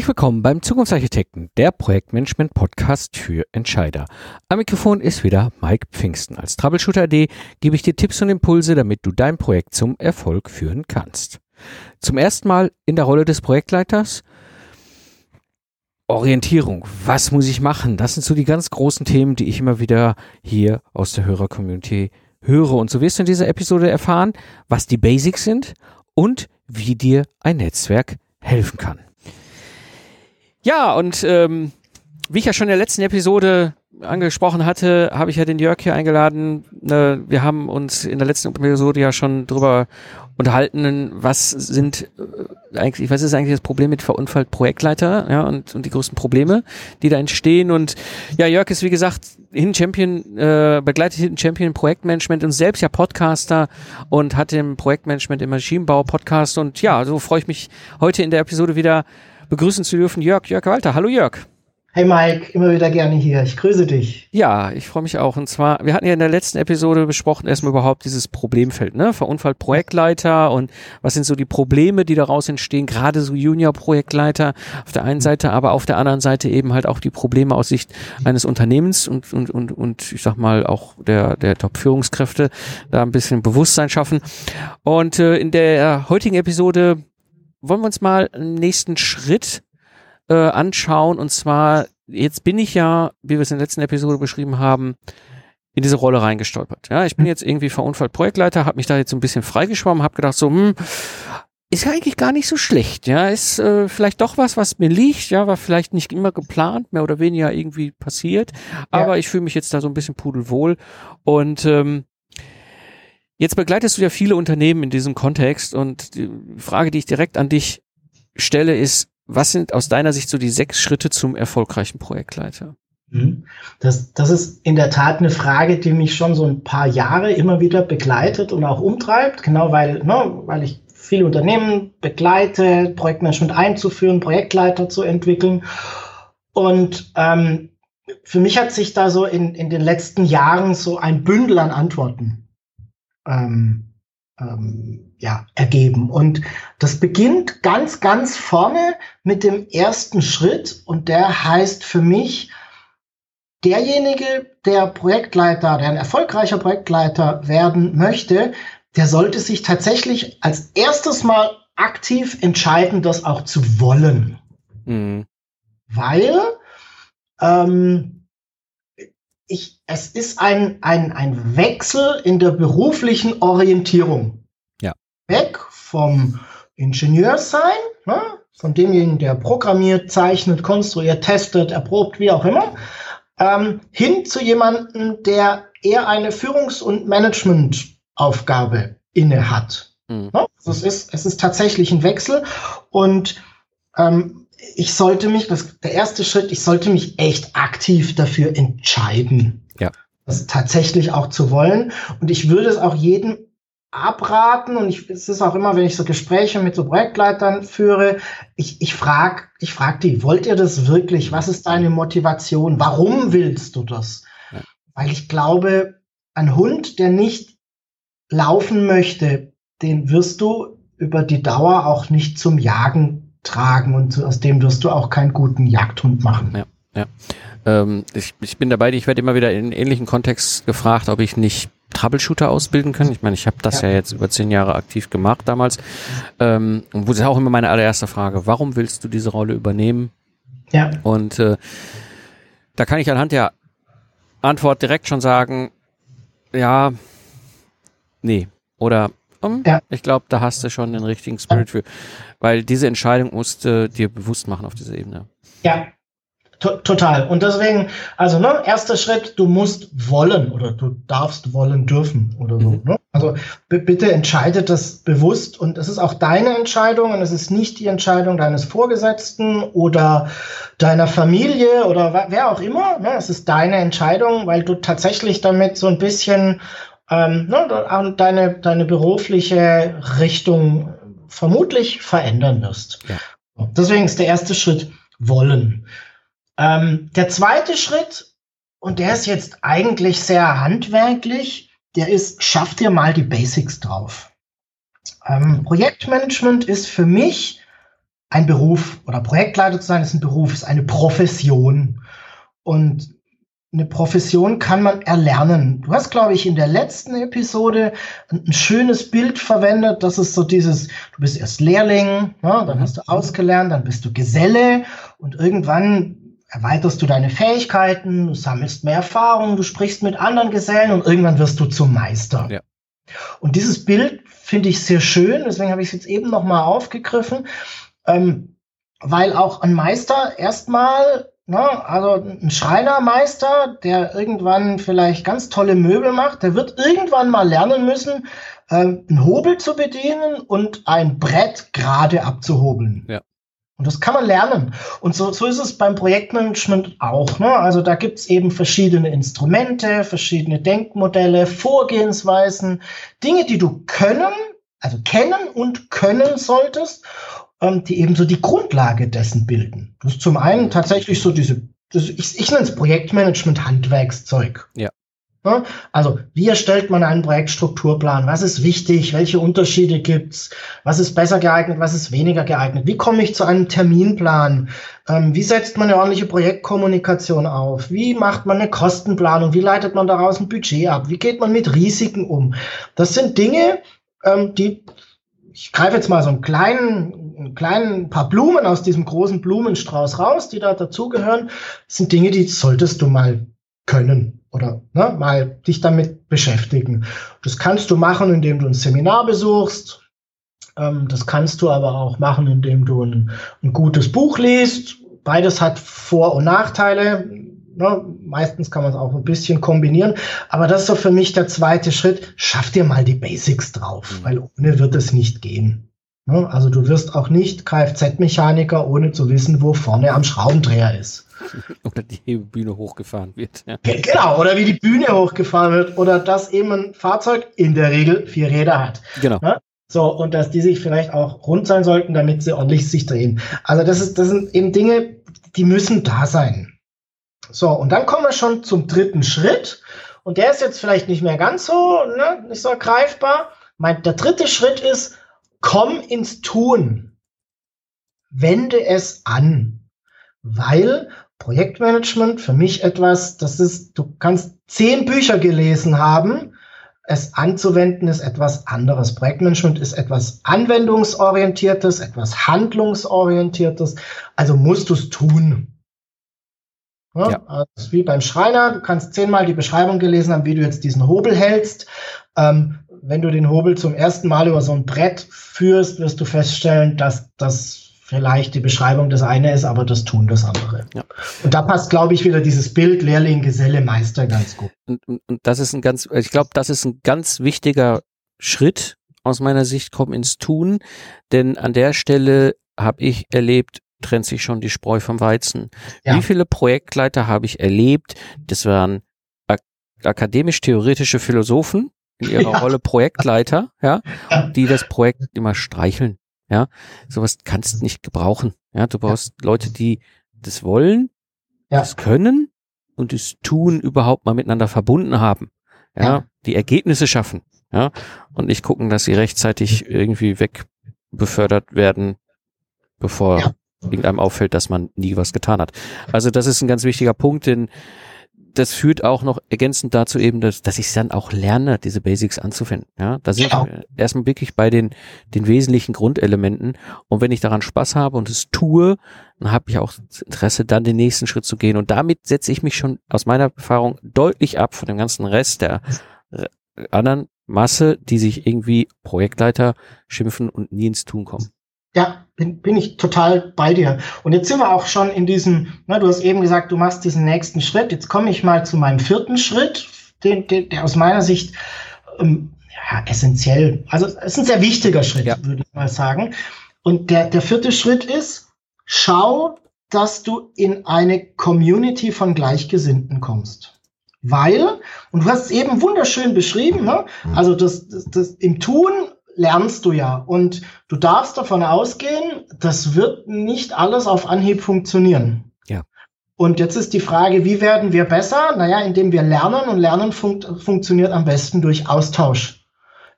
Herzlich willkommen beim Zukunftsarchitekten, der Projektmanagement-Podcast für Entscheider. Am Mikrofon ist wieder Mike Pfingsten. Als Troubleshooter.de gebe ich dir Tipps und Impulse, damit du dein Projekt zum Erfolg führen kannst. Zum ersten Mal in der Rolle des Projektleiters Orientierung. Was muss ich machen? Das sind so die ganz großen Themen, die ich immer wieder hier aus der Hörer-Community höre. Und so wirst du in dieser Episode erfahren, was die Basics sind und wie dir ein Netzwerk helfen kann. Ja, und ähm, wie ich ja schon in der letzten Episode angesprochen hatte, habe ich ja den Jörg hier eingeladen. Äh, wir haben uns in der letzten Episode ja schon drüber unterhalten, was sind äh, eigentlich, was ist eigentlich das Problem mit verunfallt Projektleiter, ja, und, und die größten Probleme, die da entstehen. Und ja, Jörg ist wie gesagt Hidden Champion, äh, begleitet Hidden Champion Projektmanagement und selbst ja Podcaster und hat im Projektmanagement im Maschinenbau Podcast. Und ja, so freue ich mich heute in der Episode wieder begrüßen zu dürfen Jörg, Jörg Walter. Hallo Jörg. Hey Mike, immer wieder gerne hier. Ich grüße dich. Ja, ich freue mich auch. Und zwar, wir hatten ja in der letzten Episode besprochen, erstmal überhaupt dieses Problemfeld, ne? Verunfallt Projektleiter und was sind so die Probleme, die daraus entstehen, gerade so Junior-Projektleiter auf der einen Seite, aber auf der anderen Seite eben halt auch die Probleme aus Sicht eines Unternehmens und, und, und, und ich sag mal auch der, der Top-Führungskräfte, da ein bisschen Bewusstsein schaffen. Und äh, in der heutigen Episode wollen wir uns mal einen nächsten Schritt äh, anschauen. Und zwar, jetzt bin ich ja, wie wir es in der letzten Episode beschrieben haben, in diese Rolle reingestolpert. Ja, ich bin jetzt irgendwie verunfallt Projektleiter, habe mich da jetzt so ein bisschen freigeschwommen, habe gedacht so, hm, ist ja eigentlich gar nicht so schlecht. Ja, ist äh, vielleicht doch was, was mir liegt. Ja, war vielleicht nicht immer geplant, mehr oder weniger irgendwie passiert. Aber ja. ich fühle mich jetzt da so ein bisschen pudelwohl und ähm, Jetzt begleitest du ja viele Unternehmen in diesem Kontext und die Frage, die ich direkt an dich stelle, ist, was sind aus deiner Sicht so die sechs Schritte zum erfolgreichen Projektleiter? Mhm. Das, das ist in der Tat eine Frage, die mich schon so ein paar Jahre immer wieder begleitet und auch umtreibt, genau weil, ne, weil ich viele Unternehmen begleite, Projektmanagement einzuführen, Projektleiter zu entwickeln. Und ähm, für mich hat sich da so in, in den letzten Jahren so ein Bündel an Antworten ähm, ähm, ja, ergeben. Und das beginnt ganz, ganz vorne mit dem ersten Schritt und der heißt für mich, derjenige, der Projektleiter, der ein erfolgreicher Projektleiter werden möchte, der sollte sich tatsächlich als erstes mal aktiv entscheiden, das auch zu wollen. Mhm. Weil ähm, ich, es ist ein, ein, ein Wechsel in der beruflichen Orientierung. Ja. Weg vom Ingenieursein, ne, von demjenigen, der programmiert, zeichnet, konstruiert, testet, erprobt, wie auch immer, ähm, hin zu jemandem, der eher eine Führungs- und Managementaufgabe inne hat. Mhm. Ne? Also es, ist, es ist tatsächlich ein Wechsel und ähm, ich sollte mich, das, der erste Schritt, ich sollte mich echt aktiv dafür entscheiden. Ja. Das tatsächlich auch zu wollen. Und ich würde es auch jedem abraten und ich, es ist auch immer, wenn ich so Gespräche mit so Projektleitern führe, ich, ich frage ich frag die, wollt ihr das wirklich? Was ist deine Motivation? Warum willst du das? Ja. Weil ich glaube, ein Hund, der nicht laufen möchte, den wirst du über die Dauer auch nicht zum Jagen tragen und aus dem wirst du auch keinen guten Jagdhund machen. Ja, ja. Ähm, ich, ich bin dabei, ich werde immer wieder in ähnlichen Kontext gefragt, ob ich nicht Troubleshooter ausbilden kann. Ich meine, ich habe das ja. ja. jetzt über zehn Jahre aktiv gemacht damals. Ähm, und wo ist auch immer meine allererste Frage, warum willst du diese Rolle übernehmen? Ja. Und äh, da kann ich anhand der Antwort direkt schon sagen, ja, nee. Oder um, ja. ich glaube, da hast du schon den richtigen Spirit für. Weil diese Entscheidung musst du dir bewusst machen auf dieser Ebene. Ja, total. Und deswegen, also ne, erster Schritt, du musst wollen oder du darfst wollen dürfen oder so. Mhm. Ne? Also bitte entscheide das bewusst und es ist auch deine Entscheidung und es ist nicht die Entscheidung deines Vorgesetzten oder deiner Familie oder wer auch immer. Ne? Es ist deine Entscheidung, weil du tatsächlich damit so ein bisschen ähm, ne, deine, deine berufliche Richtung vermutlich verändern wirst. Ja. Deswegen ist der erste Schritt wollen. Ähm, der zweite Schritt, und der ist jetzt eigentlich sehr handwerklich, der ist, schaff dir mal die Basics drauf. Ähm, Projektmanagement ist für mich ein Beruf oder Projektleiter zu sein ist ein Beruf, ist eine Profession. Und eine Profession kann man erlernen. Du hast, glaube ich, in der letzten Episode ein, schönes Bild verwendet. Das ist so dieses, du bist erst Lehrling, ja, dann hast du ausgelernt, dann bist du Geselle und irgendwann erweiterst du deine Fähigkeiten, du sammelst mehr Erfahrung, du sprichst mit anderen Gesellen und irgendwann wirst du zum Meister. Ja. Und dieses Bild finde ich sehr schön, deswegen habe ich es jetzt eben nochmal aufgegriffen, ähm, weil auch ein Meister erstmal Ne? Also ein Schreinermeister, der irgendwann vielleicht ganz tolle Möbel macht, der wird irgendwann mal lernen müssen, äh, einen Hobel zu bedienen und ein Brett gerade abzuhobeln. Ja. Und das kann man lernen. Und so, so ist es beim Projektmanagement auch. Ne? Also da gibt es eben verschiedene Instrumente, verschiedene Denkmodelle, Vorgehensweisen, Dinge, die du können, also kennen und können solltest ähm, die eben so die Grundlage dessen bilden. Das ist zum einen tatsächlich so diese, das, ich, ich nenne es Projektmanagement Handwerkszeug. Ja. ja. Also, wie erstellt man einen Projektstrukturplan? Was ist wichtig? Welche Unterschiede gibt's? Was ist besser geeignet? Was ist weniger geeignet? Wie komme ich zu einem Terminplan? Ähm, wie setzt man eine ordentliche Projektkommunikation auf? Wie macht man eine Kostenplanung? Wie leitet man daraus ein Budget ab? Wie geht man mit Risiken um? Das sind Dinge, ähm, die ich greife jetzt mal so einen kleinen, einen kleinen paar Blumen aus diesem großen Blumenstrauß raus, die da dazugehören. Sind Dinge, die solltest du mal können oder ne, mal dich damit beschäftigen. Das kannst du machen, indem du ein Seminar besuchst. Ähm, das kannst du aber auch machen, indem du ein, ein gutes Buch liest. Beides hat Vor- und Nachteile. Ne, meistens kann man es auch ein bisschen kombinieren. Aber das ist so für mich der zweite Schritt. Schaff dir mal die Basics drauf, mhm. weil ohne wird es nicht gehen. Ne, also du wirst auch nicht Kfz-Mechaniker, ohne zu wissen, wo vorne am Schraubendreher ist. Oder die Bühne hochgefahren wird. Ja. Genau, oder wie die Bühne hochgefahren wird. Oder dass eben ein Fahrzeug in der Regel vier Räder hat. Genau. Ne? So, und dass die sich vielleicht auch rund sein sollten, damit sie ordentlich sich drehen. Also das ist, das sind eben Dinge, die müssen da sein. So, und dann kommen wir schon zum dritten Schritt. Und der ist jetzt vielleicht nicht mehr ganz so, ne, nicht so greifbar. Mein, der dritte Schritt ist, komm ins Tun. Wende es an. Weil Projektmanagement für mich etwas, das ist, du kannst zehn Bücher gelesen haben, es anzuwenden ist etwas anderes. Projektmanagement ist etwas anwendungsorientiertes, etwas handlungsorientiertes. Also musst du es tun. Ja, ja. Also wie beim Schreiner, du kannst zehnmal die Beschreibung gelesen haben, wie du jetzt diesen Hobel hältst. Ähm, wenn du den Hobel zum ersten Mal über so ein Brett führst, wirst du feststellen, dass das vielleicht die Beschreibung das eine ist, aber das Tun das andere. Ja. Und da passt, glaube ich, wieder dieses Bild Lehrling, Geselle, Meister ganz gut. Und, und, und das ist ein ganz, ich glaube, das ist ein ganz wichtiger Schritt aus meiner Sicht, komm ins Tun, denn an der Stelle habe ich erlebt, trennt sich schon die Spreu vom Weizen. Ja. Wie viele Projektleiter habe ich erlebt? Das waren ak akademisch-theoretische Philosophen in ihrer ja. Rolle Projektleiter, ja, die das Projekt immer streicheln. Ja, sowas kannst du nicht gebrauchen. Ja, du brauchst ja. Leute, die das wollen, das können und das Tun überhaupt mal miteinander verbunden haben. Ja, die Ergebnisse schaffen. Ja, und nicht gucken, dass sie rechtzeitig irgendwie wegbefördert werden, bevor irgendeinem auffällt, dass man nie was getan hat. Also das ist ein ganz wichtiger Punkt, denn das führt auch noch ergänzend dazu eben, dass, dass ich dann auch lerne, diese Basics anzufinden. Ja, da sind genau. wir erstmal wirklich bei den, den wesentlichen Grundelementen. Und wenn ich daran Spaß habe und es tue, dann habe ich auch das Interesse, dann den nächsten Schritt zu gehen. Und damit setze ich mich schon aus meiner Erfahrung deutlich ab von dem ganzen Rest der äh, anderen Masse, die sich irgendwie Projektleiter schimpfen und nie ins Tun kommen. Ja, bin, bin ich total bei dir. Und jetzt sind wir auch schon in diesem, na, du hast eben gesagt, du machst diesen nächsten Schritt. Jetzt komme ich mal zu meinem vierten Schritt, den, den, der aus meiner Sicht ähm, ja, essentiell, also es ist ein sehr wichtiger Schritt, ja. würde ich mal sagen. Und der, der vierte Schritt ist, schau, dass du in eine Community von Gleichgesinnten kommst. Weil, und du hast es eben wunderschön beschrieben, ne? also das, das, das im Tun lernst du ja. Und du darfst davon ausgehen, das wird nicht alles auf Anhieb funktionieren. Ja. Und jetzt ist die Frage, wie werden wir besser? Naja, indem wir lernen und Lernen fun funktioniert am besten durch Austausch.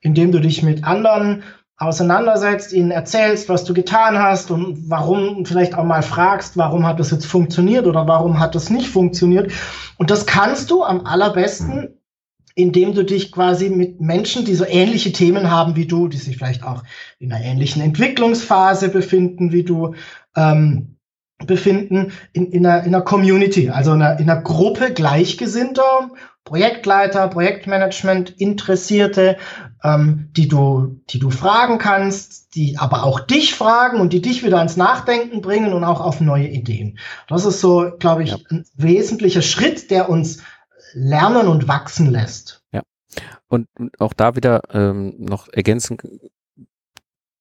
Indem du dich mit anderen auseinandersetzt, ihnen erzählst, was du getan hast und warum vielleicht auch mal fragst, warum hat das jetzt funktioniert oder warum hat das nicht funktioniert. Und das kannst du am allerbesten, indem du dich quasi mit Menschen, die so ähnliche Themen haben wie du, die sich vielleicht auch in einer ähnlichen Entwicklungsphase befinden wie du, ähm, befinden, in, in, einer, in einer Community, also in einer, in einer Gruppe Gleichgesinnter Projektleiter, Projektmanagement Interessierte, ähm, die du, die du fragen kannst, die aber auch dich fragen und die dich wieder ans Nachdenken bringen und auch auf neue Ideen. Das ist so, glaube ich, ja. ein wesentlicher Schritt, der uns lernen und wachsen lässt. Ja. Und auch da wieder ähm, noch ergänzen,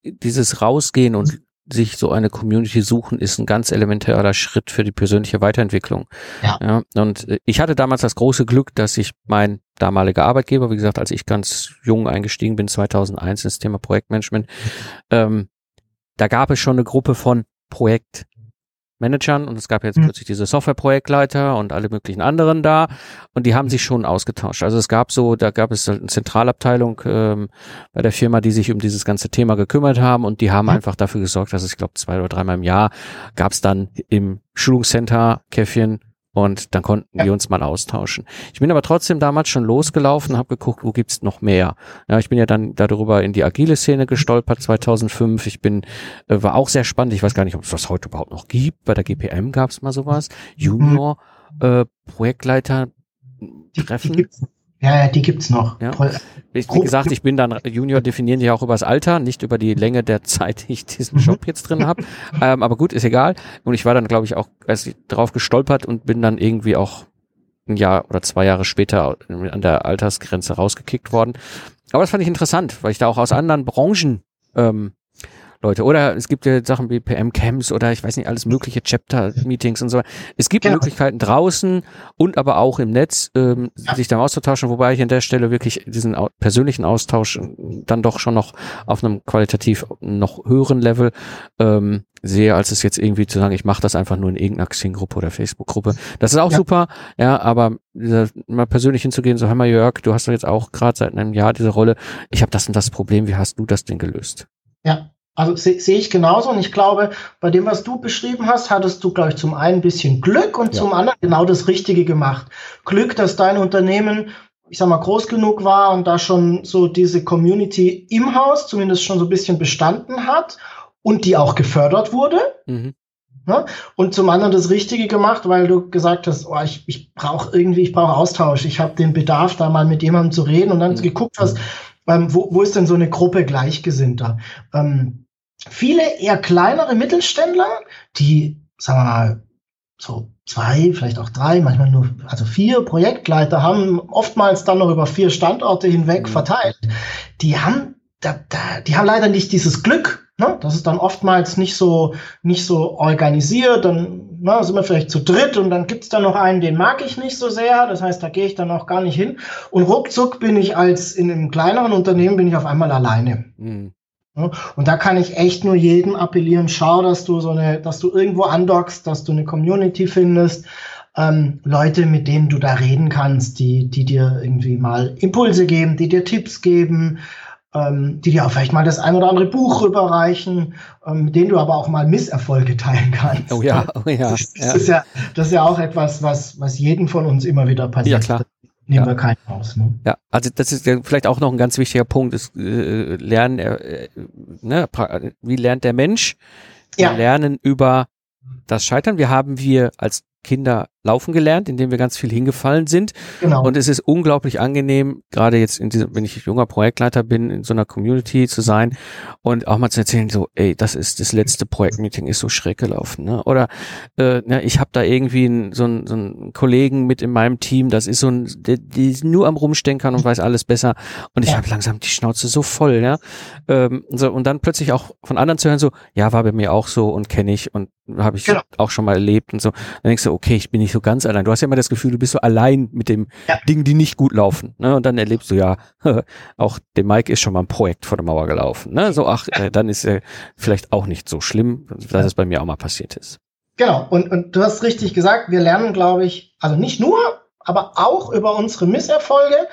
dieses Rausgehen und sich so eine Community suchen, ist ein ganz elementarer Schritt für die persönliche Weiterentwicklung. Ja. ja. Und äh, ich hatte damals das große Glück, dass ich mein damaliger Arbeitgeber, wie gesagt, als ich ganz jung eingestiegen bin, 2001 ins Thema Projektmanagement, ähm, da gab es schon eine Gruppe von Projekt Managern und es gab jetzt mhm. plötzlich diese Softwareprojektleiter und alle möglichen anderen da und die haben sich schon ausgetauscht. Also es gab so, da gab es eine Zentralabteilung ähm, bei der Firma, die sich um dieses ganze Thema gekümmert haben und die haben mhm. einfach dafür gesorgt, dass es, ich glaube, zwei oder dreimal im Jahr gab es dann im Schulungscenter Käffchen und dann konnten ja. wir uns mal austauschen. Ich bin aber trotzdem damals schon losgelaufen, habe geguckt, wo gibt's noch mehr. Ja, ich bin ja dann darüber in die agile Szene gestolpert 2005. Ich bin äh, war auch sehr spannend. Ich weiß gar nicht, ob es das heute überhaupt noch gibt. Bei der GPM gab's mal sowas. Mhm. Junior äh, Projektleiter Treffen. Die, die ja, ja, die gibt's noch. Ja. Wie, gesagt, ich bin dann Junior definieren ja auch übers Alter, nicht über die Länge der Zeit, die ich diesen mhm. Job jetzt drin habe. ähm, aber gut, ist egal. Und ich war dann, glaube ich, auch erst drauf gestolpert und bin dann irgendwie auch ein Jahr oder zwei Jahre später an der Altersgrenze rausgekickt worden. Aber das fand ich interessant, weil ich da auch aus anderen Branchen ähm, Leute. Oder es gibt ja Sachen wie PM-Camps oder ich weiß nicht, alles mögliche Chapter-Meetings und so. Es gibt genau. Möglichkeiten draußen und aber auch im Netz, ähm, ja. sich da auszutauschen, wobei ich an der Stelle wirklich diesen persönlichen Austausch dann doch schon noch auf einem qualitativ noch höheren Level ähm, sehe, als es jetzt irgendwie zu sagen, ich mache das einfach nur in irgendeiner Xing-Gruppe oder Facebook-Gruppe. Das ist auch ja. super, ja, aber mal persönlich hinzugehen, so, hör mal Jörg, du hast doch jetzt auch gerade seit einem Jahr diese Rolle, ich habe das und das Problem, wie hast du das denn gelöst? Ja, also sehe seh ich genauso und ich glaube, bei dem, was du beschrieben hast, hattest du, glaube ich, zum einen ein bisschen Glück und ja. zum anderen genau das Richtige gemacht. Glück, dass dein Unternehmen, ich sag mal, groß genug war und da schon so diese Community im Haus zumindest schon so ein bisschen bestanden hat und die auch gefördert wurde. Mhm. Ja? Und zum anderen das Richtige gemacht, weil du gesagt hast, oh, ich, ich brauche irgendwie, ich brauche Austausch, ich habe den Bedarf, da mal mit jemandem zu reden und dann mhm. geguckt hast, ähm, wo, wo ist denn so eine Gruppe Gleichgesinnter? Ähm, viele eher kleinere Mittelständler, die, sagen wir mal, so zwei, vielleicht auch drei, manchmal nur, also vier Projektleiter haben oftmals dann noch über vier Standorte hinweg mhm. verteilt. Die haben, da, da, die haben leider nicht dieses Glück. Ne? Das ist dann oftmals nicht so, nicht so organisiert. Dann na, sind wir vielleicht zu dritt und dann gibt's da noch einen, den mag ich nicht so sehr. Das heißt, da gehe ich dann auch gar nicht hin. Und ruckzuck bin ich als in einem kleineren Unternehmen bin ich auf einmal alleine. Mhm. Und da kann ich echt nur jedem appellieren, schau, dass du so eine, dass du irgendwo andockst, dass du eine Community findest, ähm, Leute, mit denen du da reden kannst, die, die dir irgendwie mal Impulse geben, die dir Tipps geben, ähm, die dir auch vielleicht mal das ein oder andere Buch rüberreichen, ähm, mit denen du aber auch mal Misserfolge teilen kannst. Oh ja, oh ja. Das, das ja. ist ja, das ist ja auch etwas, was, was jeden von uns immer wieder passiert. Ja, klar. Nehmen ja. wir keinen aus. Ne? Ja, also das ist ja vielleicht auch noch ein ganz wichtiger Punkt, ist äh, Lernen, äh, ne, wie lernt der Mensch? Wir ja. lernen über das Scheitern. Wir haben wir als Kinder laufen gelernt, indem wir ganz viel hingefallen sind. Genau. Und es ist unglaublich angenehm, gerade jetzt in diesem, wenn ich junger Projektleiter bin, in so einer Community zu sein und auch mal zu erzählen, so, ey, das ist das letzte Projektmeeting, ist so schräg gelaufen. Ne? Oder äh, ne, ich habe da irgendwie einen, so, einen, so einen Kollegen mit in meinem Team, das ist so ein, der, ist nur am Rumstenkern und weiß alles besser. Und ich ja. habe langsam die Schnauze so voll, ja. Ähm, so, und dann plötzlich auch von anderen zu hören, so, ja, war bei mir auch so und kenne ich und habe ich genau. auch schon mal erlebt und so. Dann denkst du, okay, ich bin nicht so ganz allein. Du hast ja immer das Gefühl, du bist so allein mit dem ja. Dingen, die nicht gut laufen. Ne? Und dann erlebst du ja, auch der Mike ist schon mal ein Projekt vor der Mauer gelaufen. Ne? So, ach, äh, dann ist er vielleicht auch nicht so schlimm, dass es bei mir auch mal passiert ist. Genau, und, und du hast richtig gesagt, wir lernen, glaube ich, also nicht nur, aber auch über unsere Misserfolge.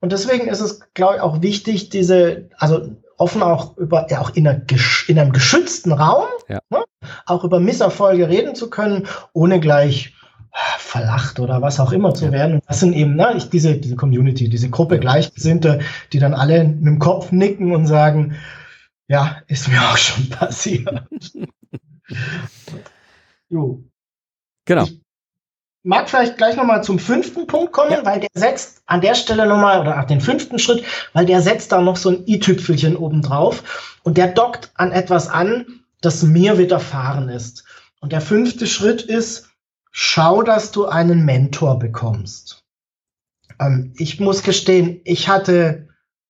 Und deswegen ist es, glaube ich, auch wichtig, diese, also offen auch über, ja, auch in, einer, in einem geschützten Raum, ja. ne, auch über Misserfolge reden zu können, ohne gleich verlacht oder was auch immer zu werden. Und das sind eben ne, ich, diese, diese Community, diese Gruppe Gleichgesinnte, die dann alle mit dem Kopf nicken und sagen, ja, ist mir auch schon passiert. jo. Genau. Ich mag vielleicht gleich nochmal zum fünften Punkt kommen, ja. weil der setzt an der Stelle nochmal, oder nach den fünften Schritt, weil der setzt da noch so ein i-Tüpfelchen oben drauf und der dockt an etwas an, das mir widerfahren ist. Und der fünfte Schritt ist, schau, dass du einen Mentor bekommst. Ähm, ich muss gestehen, ich hatte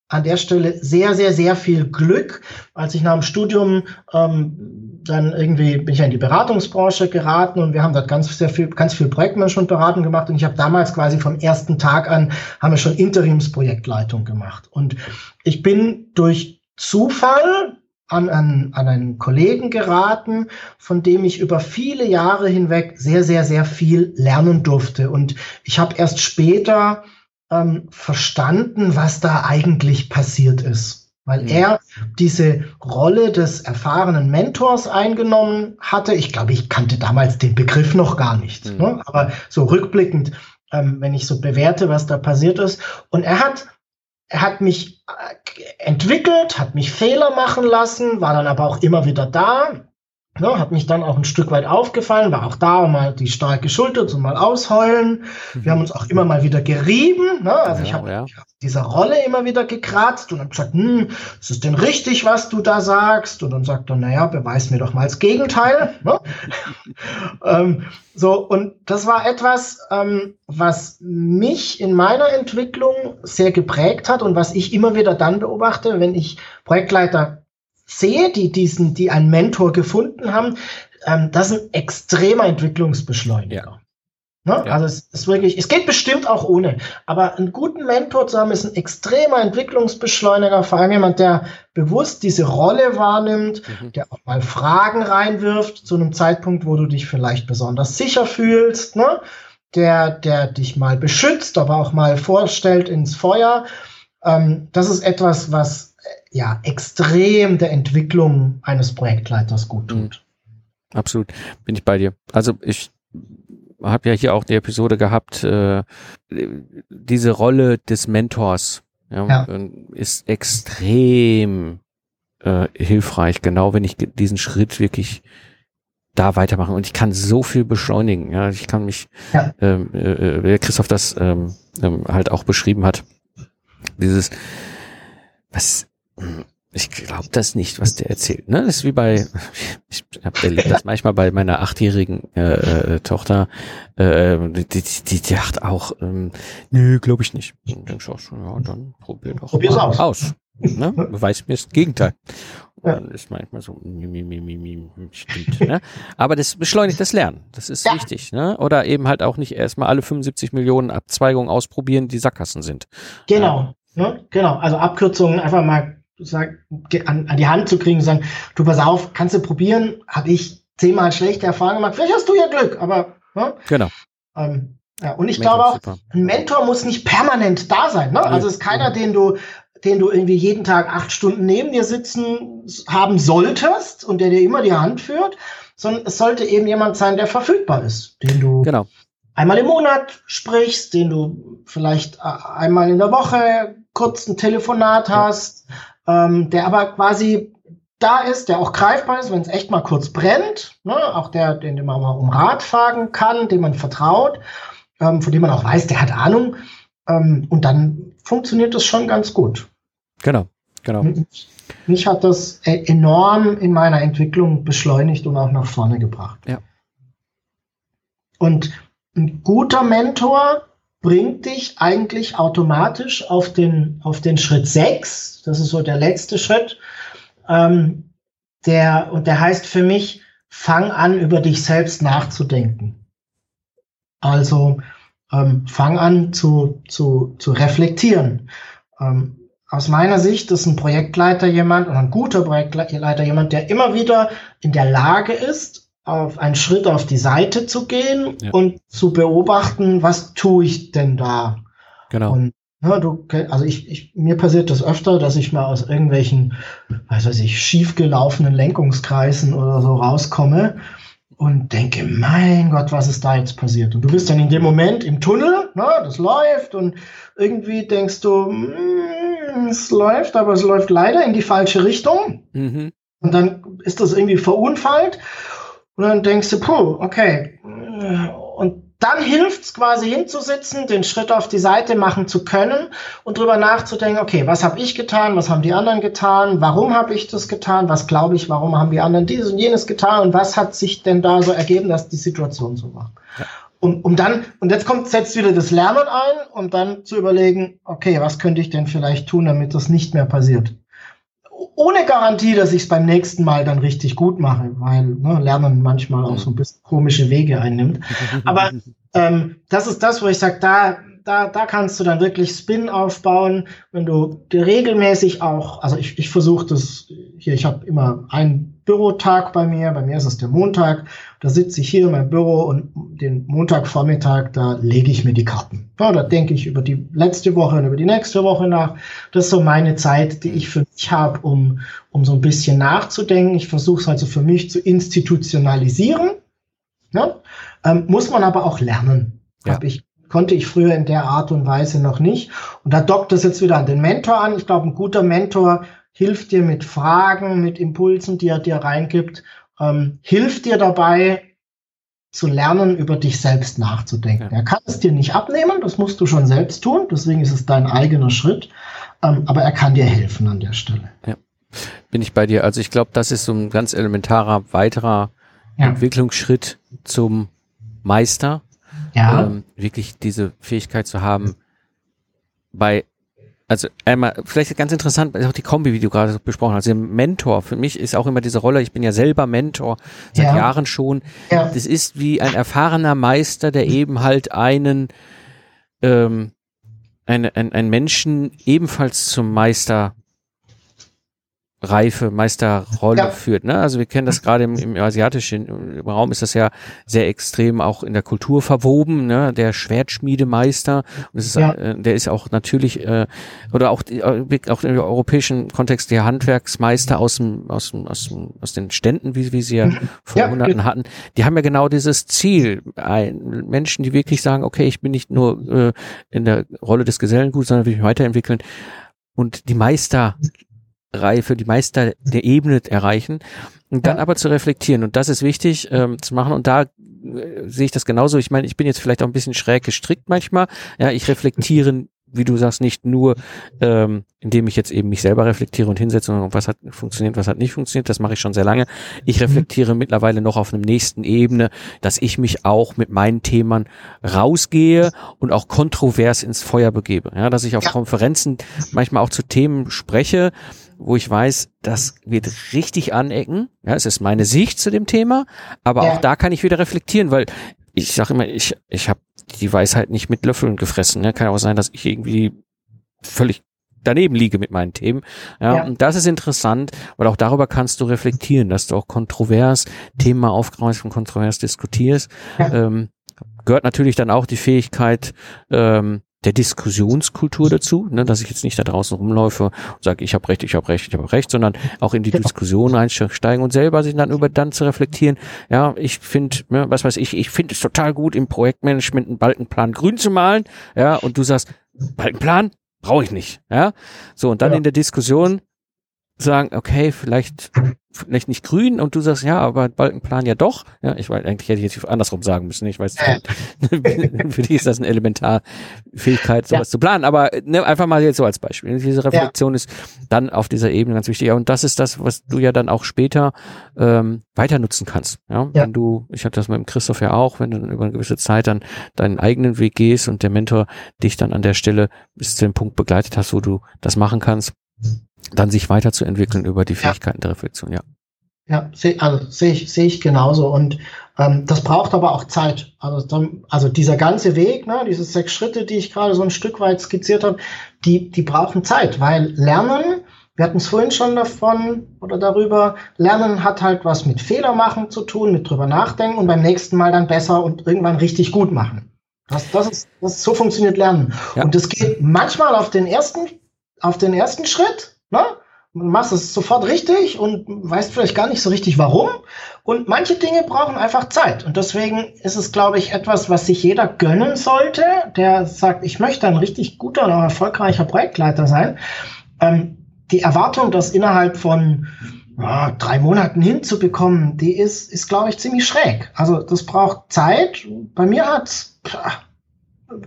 an der Stelle sehr, sehr, sehr viel Glück, als ich nach dem Studium ähm, dann irgendwie bin ich in die Beratungsbranche geraten und wir haben dort ganz sehr viel, ganz viel Projektmanagement beraten gemacht und ich habe damals quasi vom ersten Tag an haben wir schon Interimsprojektleitung gemacht und ich bin durch Zufall an, an, an einen Kollegen geraten, von dem ich über viele Jahre hinweg sehr, sehr, sehr viel lernen durfte. Und ich habe erst später ähm, verstanden, was da eigentlich passiert ist. Weil mhm. er diese Rolle des erfahrenen Mentors eingenommen hatte. Ich glaube, ich kannte damals den Begriff noch gar nicht. Mhm. Ne? Aber so rückblickend, ähm, wenn ich so bewerte, was da passiert ist. Und er hat hat mich äh, entwickelt, hat mich Fehler machen lassen, war dann aber auch immer wieder da. Ne, hat mich dann auch ein Stück weit aufgefallen, war auch da, um mal die starke Schulter zum mal ausheulen. Wir mhm. haben uns auch immer mal wieder gerieben. Ne? Also ja, ich habe ja. dieser Rolle immer wieder gekratzt und habe gesagt, hm, ist es denn richtig, was du da sagst? Und dann sagt er, naja, beweis mir doch mal das Gegenteil. Ne? ähm, so, und das war etwas, ähm, was mich in meiner Entwicklung sehr geprägt hat und was ich immer wieder dann beobachte, wenn ich Projektleiter sehe, die diesen, die einen Mentor gefunden haben, ähm, das ist ein extremer Entwicklungsbeschleuniger. Ja. Ne? Ja. Also es ist wirklich, es geht bestimmt auch ohne, aber einen guten Mentor zu haben, ist ein extremer Entwicklungsbeschleuniger, vor allem jemand, der bewusst diese Rolle wahrnimmt, mhm. der auch mal Fragen reinwirft zu einem Zeitpunkt, wo du dich vielleicht besonders sicher fühlst, ne? der, der dich mal beschützt, aber auch mal vorstellt ins Feuer. Ähm, das ist etwas, was ja extrem der Entwicklung eines Projektleiters gut mhm. tut. Absolut, bin ich bei dir. Also ich habe ja hier auch die Episode gehabt, äh, diese Rolle des Mentors ja, ja. ist extrem äh, hilfreich, genau wenn ich diesen Schritt wirklich da weitermachen und ich kann so viel beschleunigen. Ja, ich kann mich, ja. ähm, äh, wie Christoph das ähm, ähm, halt auch beschrieben hat, dieses was ich glaube das nicht, was der erzählt. Ne? Das ist wie bei, ich habe erlebt das manchmal bei meiner achtjährigen äh, äh, Tochter, äh, die, die, die, die dachte auch, ähm, nö, glaube ich nicht. Und dann schaust du, ja, dann probier doch Probier's aus. aus. Ne? Beweis mir das Gegenteil. Und dann ist manchmal so, stimmt. Ne? Aber das beschleunigt das Lernen. Das ist ja. wichtig. Ne? Oder eben halt auch nicht erstmal alle 75 Millionen Abzweigungen ausprobieren, die Sackgassen sind. Genau. Ne? Genau, also Abkürzungen einfach mal an, an die Hand zu kriegen und sagen, du pass auf, kannst du probieren, habe ich zehnmal schlechte Erfahrungen gemacht, vielleicht hast du ja Glück, aber ne? genau. Ähm, ja, und ich Mentor, glaube auch, super. ein Mentor muss nicht permanent da sein. Ne? Also ist keiner, den du, den du irgendwie jeden Tag acht Stunden neben dir sitzen haben solltest und der dir immer die Hand führt, sondern es sollte eben jemand sein, der verfügbar ist, den du genau einmal im Monat sprichst, den du vielleicht äh, einmal in der Woche kurz ein Telefonat hast, ja. Ähm, der aber quasi da ist, der auch greifbar ist, wenn es echt mal kurz brennt, ne? auch der, den, den man mal um Rat fragen kann, dem man vertraut, ähm, von dem man auch weiß, der hat Ahnung. Ähm, und dann funktioniert das schon ganz gut. Genau, genau. Mich hat das e-, enorm in meiner Entwicklung beschleunigt und auch nach vorne gebracht. Ja. Und ein guter Mentor bringt dich eigentlich automatisch auf den, auf den Schritt 6. Das ist so der letzte Schritt. Ähm, der, und der heißt für mich, fang an, über dich selbst nachzudenken. Also ähm, fang an zu, zu, zu reflektieren. Ähm, aus meiner Sicht ist ein Projektleiter jemand oder ein guter Projektleiter jemand, der immer wieder in der Lage ist, auf einen Schritt auf die Seite zu gehen ja. und zu beobachten, was tue ich denn da? Genau. Und Ja, du, also ich, ich, mir passiert das öfter, dass ich mal aus irgendwelchen, weiß weiß ich, schiefgelaufenen Lenkungskreisen oder so rauskomme und denke, mein Gott, was ist da jetzt passiert? Und du bist dann in dem Moment im Tunnel, ne, das läuft und irgendwie denkst du, mm, es läuft, aber es läuft leider in die falsche Richtung. Mhm. Und dann ist das irgendwie verunfallt und dann denkst du, puh, okay. Und dann hilft es quasi hinzusitzen, den Schritt auf die Seite machen zu können und drüber nachzudenken, okay, was habe ich getan, was haben die anderen getan, warum habe ich das getan, was glaube ich, warum haben die anderen dieses und jenes getan und was hat sich denn da so ergeben, dass die Situation so war. Ja. Um, um dann, und jetzt kommt, setzt wieder das Lernen ein, um dann zu überlegen, okay, was könnte ich denn vielleicht tun, damit das nicht mehr passiert ohne Garantie, dass ich es beim nächsten Mal dann richtig gut mache, weil ne, Lernen manchmal auch so ein bisschen komische Wege einnimmt. Aber ähm, das ist das, wo ich sage, da, da, da kannst du dann wirklich Spin aufbauen, wenn du regelmäßig auch, also ich, ich versuche das hier, ich habe immer einen Bürotag bei mir, bei mir ist es der Montag, da sitze ich hier in meinem Büro und den Montagvormittag, da lege ich mir die Karten. Ja, da denke ich über die letzte Woche und über die nächste Woche nach. Das ist so meine Zeit, die ich für mich habe, um, um so ein bisschen nachzudenken. Ich versuche es also für mich zu institutionalisieren. Ja? Ähm, muss man aber auch lernen. Ja. Hab ich konnte ich früher in der Art und Weise noch nicht. Und da dockt das jetzt wieder an den Mentor an. Ich glaube, ein guter Mentor hilft dir mit Fragen, mit Impulsen, die er dir reingibt, ähm, hilft dir dabei zu lernen, über dich selbst nachzudenken. Ja. Er kann es dir nicht abnehmen, das musst du schon selbst tun, deswegen ist es dein eigener Schritt, ähm, aber er kann dir helfen an der Stelle. Ja. Bin ich bei dir. Also ich glaube, das ist so ein ganz elementarer weiterer ja. Entwicklungsschritt zum Meister, ja. ähm, wirklich diese Fähigkeit zu haben, bei, also einmal, vielleicht ganz interessant, auch die Kombi, wie du gerade besprochen hast, der Mentor, für mich ist auch immer diese Rolle, ich bin ja selber Mentor, seit ja. Jahren schon, ja. das ist wie ein erfahrener Meister, der eben halt einen, ähm, ein, ein, ein Menschen ebenfalls zum Meister Reife, Meisterrolle ja. führt. Ne? Also wir kennen das gerade im, im asiatischen Raum ist das ja sehr extrem auch in der Kultur verwoben. Ne? Der Schwertschmiedemeister, ist, ja. äh, der ist auch natürlich äh, oder auch die, äh, auch im europäischen Kontext der Handwerksmeister aus dem aus dem aus, dem, aus den Ständen, wie, wie sie ja mhm. vor ja, Monaten hatten. Die haben ja genau dieses Ziel, ein, Menschen, die wirklich sagen, okay, ich bin nicht nur äh, in der Rolle des Gesellenguts, sondern will mich weiterentwickeln und die Meister Reife, die Meister der Ebene erreichen und dann ja. aber zu reflektieren. Und das ist wichtig ähm, zu machen. Und da äh, sehe ich das genauso. Ich meine, ich bin jetzt vielleicht auch ein bisschen schräg gestrickt manchmal. Ja, ich reflektiere wie du sagst, nicht nur, ähm, indem ich jetzt eben mich selber reflektiere und hinsetze und was hat funktioniert, was hat nicht funktioniert, das mache ich schon sehr lange. Ich mhm. reflektiere mhm. mittlerweile noch auf einem nächsten Ebene, dass ich mich auch mit meinen Themen rausgehe und auch kontrovers ins Feuer begebe. Ja, dass ich auf ja. Konferenzen manchmal auch zu Themen spreche, wo ich weiß, das wird richtig anecken. Ja, es ist meine Sicht zu dem Thema, aber ja. auch da kann ich wieder reflektieren, weil ich sage immer, ich, ich habe die Weisheit nicht mit Löffeln gefressen. Ne? Kann auch sein, dass ich irgendwie völlig daneben liege mit meinen Themen. Ja, ja, und das ist interessant, weil auch darüber kannst du reflektieren, dass du auch kontrovers Themen aufgreifst und kontrovers diskutierst. Ja. Ähm, gehört natürlich dann auch die Fähigkeit, ähm, der Diskussionskultur dazu, ne, dass ich jetzt nicht da draußen rumläufe und sage, ich habe recht, ich habe recht, ich habe recht, sondern auch in die genau. Diskussion einsteigen und selber sich dann über dann zu reflektieren. Ja, ich finde, ne, was weiß ich, ich finde es total gut im Projektmanagement einen Balkenplan grün zu malen. Ja, und du sagst, Balkenplan brauche ich nicht. Ja, so und dann ja. in der Diskussion sagen, okay, vielleicht vielleicht nicht grün und du sagst, ja, aber Balkenplan ja doch. Ja, ich weiß, eigentlich hätte ich jetzt andersrum sagen müssen. Ich weiß, für dich ist das eine Elementarfähigkeit, sowas ja. zu planen. Aber ne, einfach mal jetzt so als Beispiel. Diese Reflexion ja. ist dann auf dieser Ebene ganz wichtig. Und das ist das, was du ja dann auch später ähm, weiter nutzen kannst. Ja? ja. Wenn du, ich hatte das mit dem Christoph ja auch, wenn du dann über eine gewisse Zeit dann deinen eigenen Weg gehst und der Mentor dich dann an der Stelle bis zu dem Punkt begleitet hast, wo du das machen kannst, dann sich weiterzuentwickeln über die Fähigkeiten ja. der Reflexion, ja. Ja, seh, also sehe ich, sehe ich genauso. Und ähm, das braucht aber auch Zeit. Also, dann, also dieser ganze Weg, ne, diese sechs Schritte, die ich gerade so ein Stück weit skizziert habe, die, die brauchen Zeit, weil Lernen, wir hatten es vorhin schon davon oder darüber, Lernen hat halt was mit Fehler machen zu tun, mit drüber nachdenken und beim nächsten Mal dann besser und irgendwann richtig gut machen. Das, das ist, das, so funktioniert Lernen. Ja. Und das geht manchmal auf den ersten, auf den ersten Schritt, ne? Machst es sofort richtig und weißt vielleicht gar nicht so richtig warum. Und manche Dinge brauchen einfach Zeit. Und deswegen ist es, glaube ich, etwas, was sich jeder gönnen sollte, der sagt, ich möchte ein richtig guter und erfolgreicher Projektleiter sein. Ähm, die Erwartung, das innerhalb von ja, drei Monaten hinzubekommen, die ist, ist glaube ich, ziemlich schräg. Also das braucht Zeit. Bei mir hat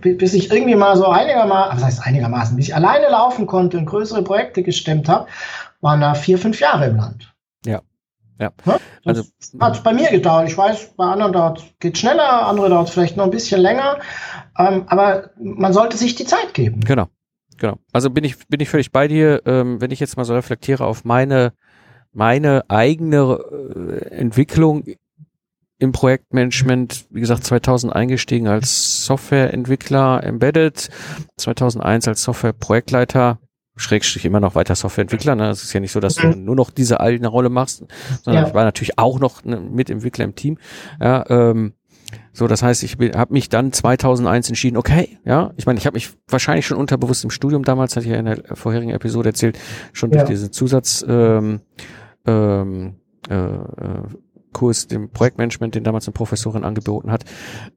bis ich irgendwie mal so einigermaßen, was heißt einigermaßen, bis ich alleine laufen konnte und größere Projekte gestemmt habe, waren da vier, fünf Jahre im Land. Ja. Ja. ja also hat bei mir gedauert. Ich weiß, bei anderen dauert geht schneller, andere dauert vielleicht noch ein bisschen länger. Ähm, aber man sollte sich die Zeit geben. Genau. Genau. Also bin ich, bin ich völlig bei dir, ähm, wenn ich jetzt mal so reflektiere auf meine, meine eigene äh, Entwicklung im Projektmanagement, wie gesagt, 2000 eingestiegen als Softwareentwickler embedded, 2001 als Softwareprojektleiter, Schrägstrich immer noch weiter Softwareentwickler. Ne? Es ist ja nicht so, dass du nur noch diese eine Rolle machst, sondern ja. ich war natürlich auch noch ne, Mitentwickler im Team. Ja, ähm, so, das heißt, ich habe mich dann 2001 entschieden, okay, ja, ich meine, ich habe mich wahrscheinlich schon unterbewusst im Studium damals, hatte ich ja in der vorherigen Episode erzählt, schon ja. durch diesen Zusatz ähm, ähm, äh, äh Kurs, dem Projektmanagement, den damals eine Professorin angeboten hat,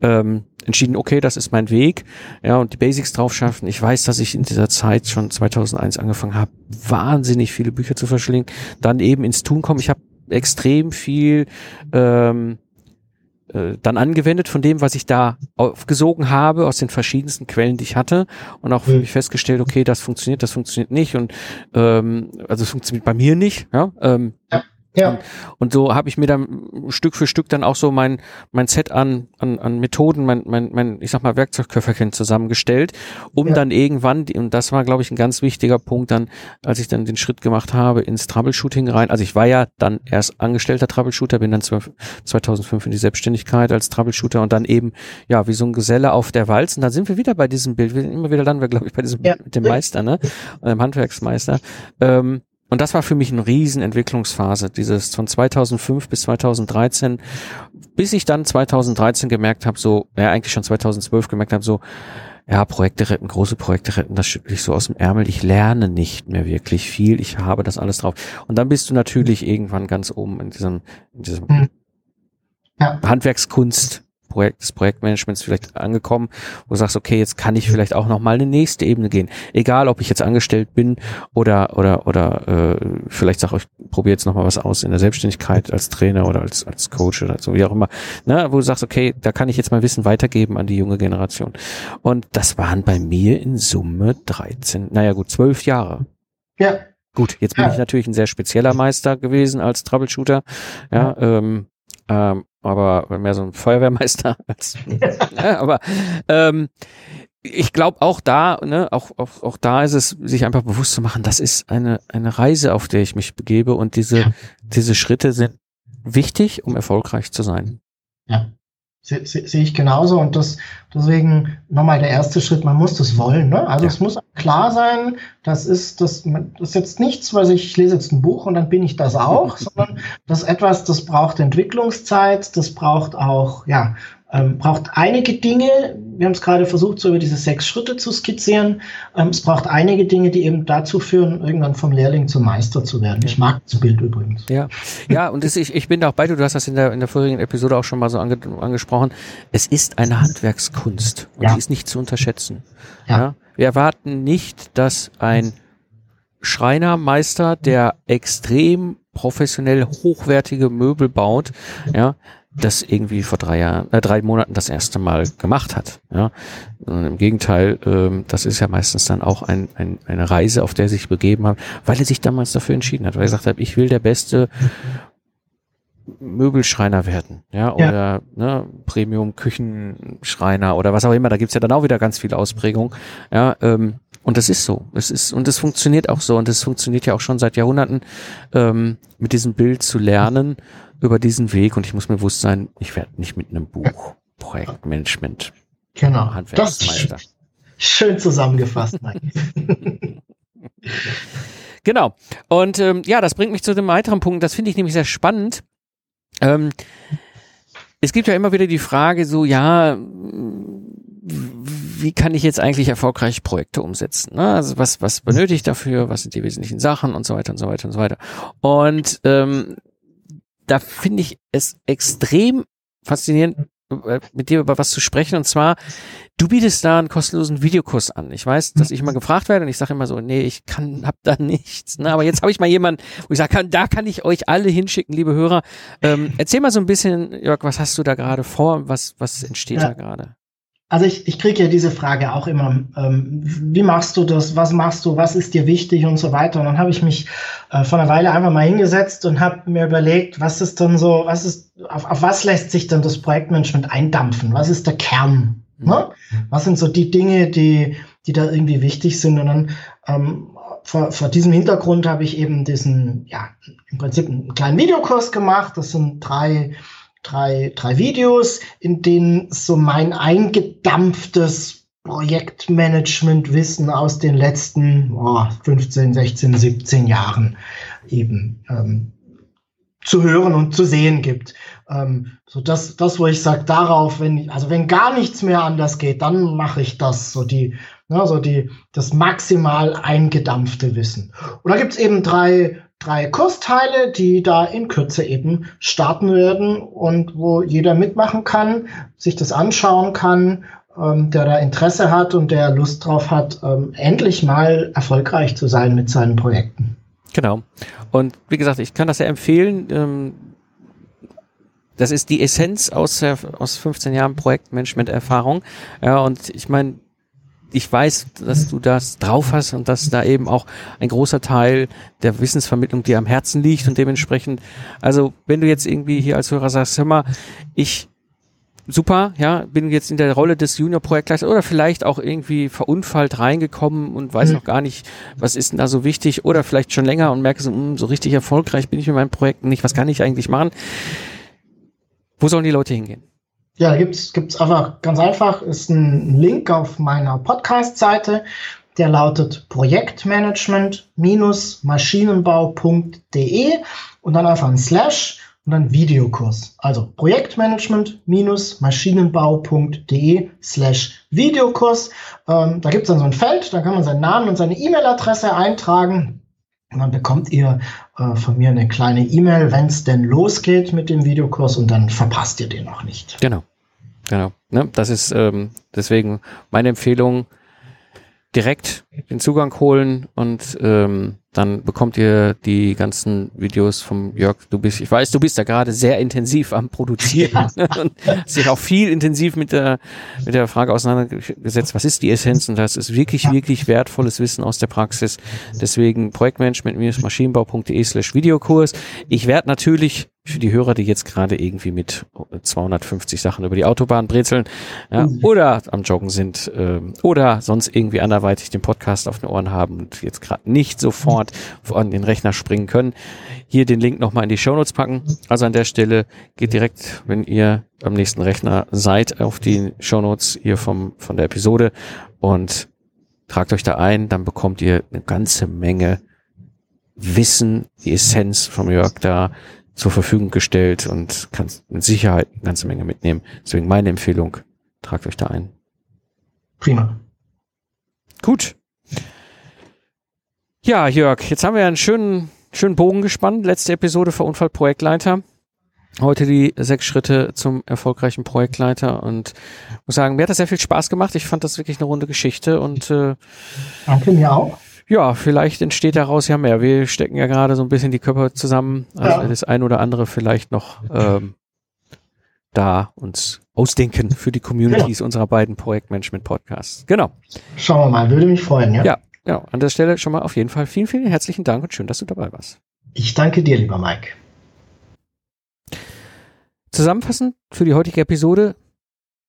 ähm, entschieden, okay, das ist mein Weg, ja, und die Basics drauf schaffen. Ich weiß, dass ich in dieser Zeit schon 2001 angefangen habe, wahnsinnig viele Bücher zu verschlingen, dann eben ins Tun kommen. Ich habe extrem viel ähm, äh, dann angewendet von dem, was ich da aufgesogen habe aus den verschiedensten Quellen, die ich hatte und auch für mhm. mich festgestellt, okay, das funktioniert, das funktioniert nicht und ähm, also es funktioniert bei mir nicht, ja. Ähm, ja. Ja. Und, und so habe ich mir dann Stück für Stück dann auch so mein, mein Set an, an, an Methoden, mein, mein, mein, ich sag mal, Werkzeugköfferchen zusammengestellt, um ja. dann irgendwann, und das war, glaube ich, ein ganz wichtiger Punkt dann, als ich dann den Schritt gemacht habe ins Troubleshooting rein. Also ich war ja dann erst angestellter Troubleshooter, bin dann 2005 in die Selbstständigkeit als Troubleshooter und dann eben, ja, wie so ein Geselle auf der Walz. Und dann sind wir wieder bei diesem Bild, wir sind immer wieder dann, glaube ich, bei diesem, ja. mit dem Meister, ne, dem Handwerksmeister. Ähm, und das war für mich eine Riesenentwicklungsphase, dieses von 2005 bis 2013, bis ich dann 2013 gemerkt habe, so, ja eigentlich schon 2012 gemerkt habe, so, ja, Projekte retten, große Projekte retten, das schüttle ich so aus dem Ärmel. Ich lerne nicht mehr wirklich viel. Ich habe das alles drauf. Und dann bist du natürlich irgendwann ganz oben in diesem, in diesem hm. ja. Handwerkskunst Projekt, des Projektmanagements vielleicht angekommen, wo du sagst, okay, jetzt kann ich vielleicht auch noch mal eine nächste Ebene gehen. Egal, ob ich jetzt angestellt bin oder oder oder äh, vielleicht sage ich probiere jetzt noch mal was aus in der Selbstständigkeit als Trainer oder als als Coach oder so wie auch immer. Ne, wo du sagst, okay, da kann ich jetzt mal Wissen weitergeben an die junge Generation. Und das waren bei mir in Summe 13, naja gut, 12 Jahre. Ja. Gut, jetzt bin ja. ich natürlich ein sehr spezieller Meister gewesen als Troubleshooter. Ja, ja. Ähm, ähm, aber mehr so ein Feuerwehrmeister als, ne, aber ähm, ich glaube auch da, ne, auch, auch, auch da ist es, sich einfach bewusst zu machen, das ist eine, eine Reise, auf der ich mich begebe und diese, ja. diese Schritte sind wichtig, um erfolgreich zu sein. Ja. Sehe seh ich genauso und das deswegen nochmal der erste Schritt, man muss das wollen. Ne? Also ja. es muss klar sein, das ist, das, das ist jetzt nichts, was ich, ich lese jetzt ein Buch und dann bin ich das auch, sondern das ist etwas, das braucht Entwicklungszeit, das braucht auch ja, ähm, braucht einige Dinge, wir haben es gerade versucht, so über diese sechs Schritte zu skizzieren. Ähm, es braucht einige Dinge, die eben dazu führen, irgendwann vom Lehrling zum Meister zu werden. Ich mag das Bild übrigens. Ja, ja und das, ich, ich bin da auch bei dir, du hast das in der, in der vorigen Episode auch schon mal so ange, angesprochen. Es ist eine Handwerkskunst und ja. die ist nicht zu unterschätzen. Ja. ja. Wir erwarten nicht, dass ein Schreinermeister, der extrem professionell hochwertige Möbel baut, ja, das irgendwie vor drei Jahren, äh, drei Monaten das erste Mal gemacht hat. Ja, und im Gegenteil, ähm, das ist ja meistens dann auch ein, ein, eine Reise, auf der er sich begeben hat, weil er sich damals dafür entschieden hat, weil er gesagt hat, ich will der beste Möbelschreiner werden, ja, oder ja. Ne, Premium Küchenschreiner oder was auch immer. Da gibt's ja dann auch wieder ganz viele Ausprägungen. Ja, ähm, und das ist so. Es ist, und es funktioniert auch so. Und es funktioniert ja auch schon seit Jahrhunderten, ähm, mit diesem Bild zu lernen über diesen Weg. Und ich muss mir bewusst sein, ich werde nicht mit einem Buch Projektmanagement genau. Handwerksmeister. schön zusammengefasst, Mike. genau. Und ähm, ja, das bringt mich zu dem weiteren Punkt. Das finde ich nämlich sehr spannend. Ähm, es gibt ja immer wieder die Frage so, ja, wie kann ich jetzt eigentlich erfolgreich Projekte umsetzen? Ne? Also was, was benötige ich dafür? Was sind die wesentlichen Sachen und so weiter und so weiter und so weiter. Und ähm, da finde ich es extrem faszinierend, äh, mit dir über was zu sprechen. Und zwar, du bietest da einen kostenlosen Videokurs an. Ich weiß, dass ich immer gefragt werde und ich sage immer so, nee, ich kann, hab da nichts. Ne? Aber jetzt habe ich mal jemanden, wo ich sage, kann, da kann ich euch alle hinschicken, liebe Hörer. Ähm, erzähl mal so ein bisschen, Jörg, was hast du da gerade vor? Was, was entsteht ja. da gerade? Also ich, ich kriege ja diese Frage auch immer, ähm, wie machst du das, was machst du, was ist dir wichtig und so weiter. Und dann habe ich mich äh, vor einer Weile einfach mal hingesetzt und habe mir überlegt, was ist denn so, was ist, auf, auf was lässt sich denn das Projektmanagement eindampfen? Was ist der Kern? Mhm. Ne? Was sind so die Dinge, die, die da irgendwie wichtig sind? Und dann ähm, vor, vor diesem Hintergrund habe ich eben diesen, ja, im Prinzip einen kleinen Videokurs gemacht. Das sind drei drei, drei Videos, in denen so mein eingedampftes Projektmanagement-Wissen aus den letzten oh, 15, 16, 17 Jahren eben ähm, zu hören und zu sehen gibt. Ähm, so das, das, wo ich sage, darauf, wenn, also wenn gar nichts mehr anders geht, dann mache ich das, so die, ne, so die, das maximal eingedampfte Wissen. Und da gibt's eben drei, drei Kursteile, die da in Kürze eben starten werden und wo jeder mitmachen kann, sich das anschauen kann, ähm, der da Interesse hat und der Lust drauf hat, ähm, endlich mal erfolgreich zu sein mit seinen Projekten. Genau. Und wie gesagt, ich kann das ja empfehlen. Ähm, das ist die Essenz aus, aus 15 Jahren Projektmanagement-Erfahrung. Ja, und ich meine, ich weiß, dass du das drauf hast und dass da eben auch ein großer Teil der Wissensvermittlung dir am Herzen liegt und dementsprechend, also wenn du jetzt irgendwie hier als Hörer sagst, hör mal, ich super, ja, bin jetzt in der Rolle des Junior-Projektleiters oder vielleicht auch irgendwie verunfallt reingekommen und weiß mhm. noch gar nicht, was ist denn da so wichtig oder vielleicht schon länger und merke so, mh, hm, so richtig erfolgreich bin ich mit meinen Projekten nicht, was kann ich eigentlich machen? Wo sollen die Leute hingehen? Ja, gibt's gibt's einfach ganz einfach, ist ein Link auf meiner Podcast-Seite, der lautet Projektmanagement-maschinenbau.de und dann einfach ein Slash und dann Videokurs. Also Projektmanagement-maschinenbau.de slash Videokurs. Ähm, da gibt's dann so ein Feld, da kann man seinen Namen und seine E-Mail-Adresse eintragen. Und dann bekommt ihr äh, von mir eine kleine E-Mail, wenn es denn losgeht mit dem Videokurs und dann verpasst ihr den auch nicht. Genau. Genau. Ne? Das ist ähm, deswegen meine Empfehlung, direkt den Zugang holen und ähm, dann bekommt ihr die ganzen Videos vom Jörg. Du bist, ich weiß, du bist da gerade sehr intensiv am Produzieren ja. und sich auch viel intensiv mit der mit der Frage auseinandergesetzt, was ist die Essenz? Und das ist wirklich wirklich wertvolles Wissen aus der Praxis. Deswegen Projektmanagement-maschinenbau.de slash Videokurs. Ich werde natürlich für die Hörer, die jetzt gerade irgendwie mit 250 Sachen über die Autobahn brezeln ja, mhm. oder am Joggen sind äh, oder sonst irgendwie anderweitig den Podcast auf den Ohren haben und jetzt gerade nicht sofort an den Rechner springen können, hier den Link nochmal in die Shownotes packen. Also an der Stelle geht direkt, wenn ihr am nächsten Rechner seid, auf die Shownotes hier vom, von der Episode und tragt euch da ein, dann bekommt ihr eine ganze Menge Wissen, die Essenz vom Jörg da zur Verfügung gestellt und kannst mit Sicherheit eine ganze Menge mitnehmen. Deswegen meine Empfehlung, tragt euch da ein. Prima. Gut. Ja, Jörg, jetzt haben wir einen schönen, schönen Bogen gespannt. Letzte Episode für Unfallprojektleiter. Heute die sechs Schritte zum erfolgreichen Projektleiter und muss sagen, mir hat das sehr viel Spaß gemacht. Ich fand das wirklich eine runde Geschichte und äh, Danke mir auch ja, vielleicht entsteht daraus ja mehr. Wir stecken ja gerade so ein bisschen die Körper zusammen, also ja. das ein oder andere vielleicht noch ähm, da uns ausdenken für die Communities genau. unserer beiden Projektmanagement-Podcasts. Genau. Schauen wir mal, würde mich freuen, ja. Ja, ja, an der Stelle schon mal auf jeden Fall vielen, vielen herzlichen Dank und schön, dass du dabei warst. Ich danke dir, lieber Mike. Zusammenfassend für die heutige Episode.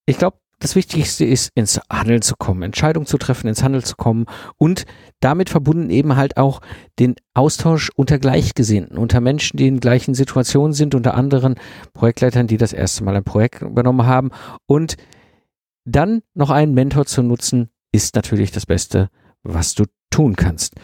Ich glaube, das Wichtigste ist, ins Handeln zu kommen, Entscheidungen zu treffen, ins Handeln zu kommen und damit verbunden eben halt auch den Austausch unter Gleichgesinnten, unter Menschen, die in gleichen Situationen sind, unter anderen Projektleitern, die das erste Mal ein Projekt übernommen haben. Und dann noch einen Mentor zu nutzen, ist natürlich das Beste, was du tun kannst.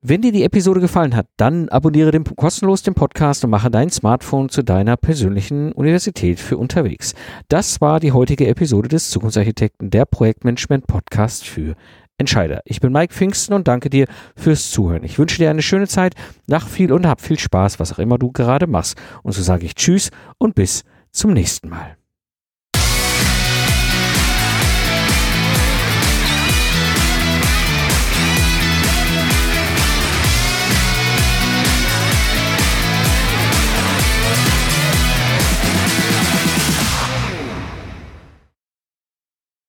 Wenn dir die Episode gefallen hat, dann abonniere den, kostenlos den Podcast und mache dein Smartphone zu deiner persönlichen Universität für unterwegs. Das war die heutige Episode des Zukunftsarchitekten, der Projektmanagement Podcast für Entscheider. Ich bin Mike Pfingsten und danke dir fürs Zuhören. Ich wünsche dir eine schöne Zeit, lach viel und hab viel Spaß, was auch immer du gerade machst. Und so sage ich Tschüss und bis zum nächsten Mal.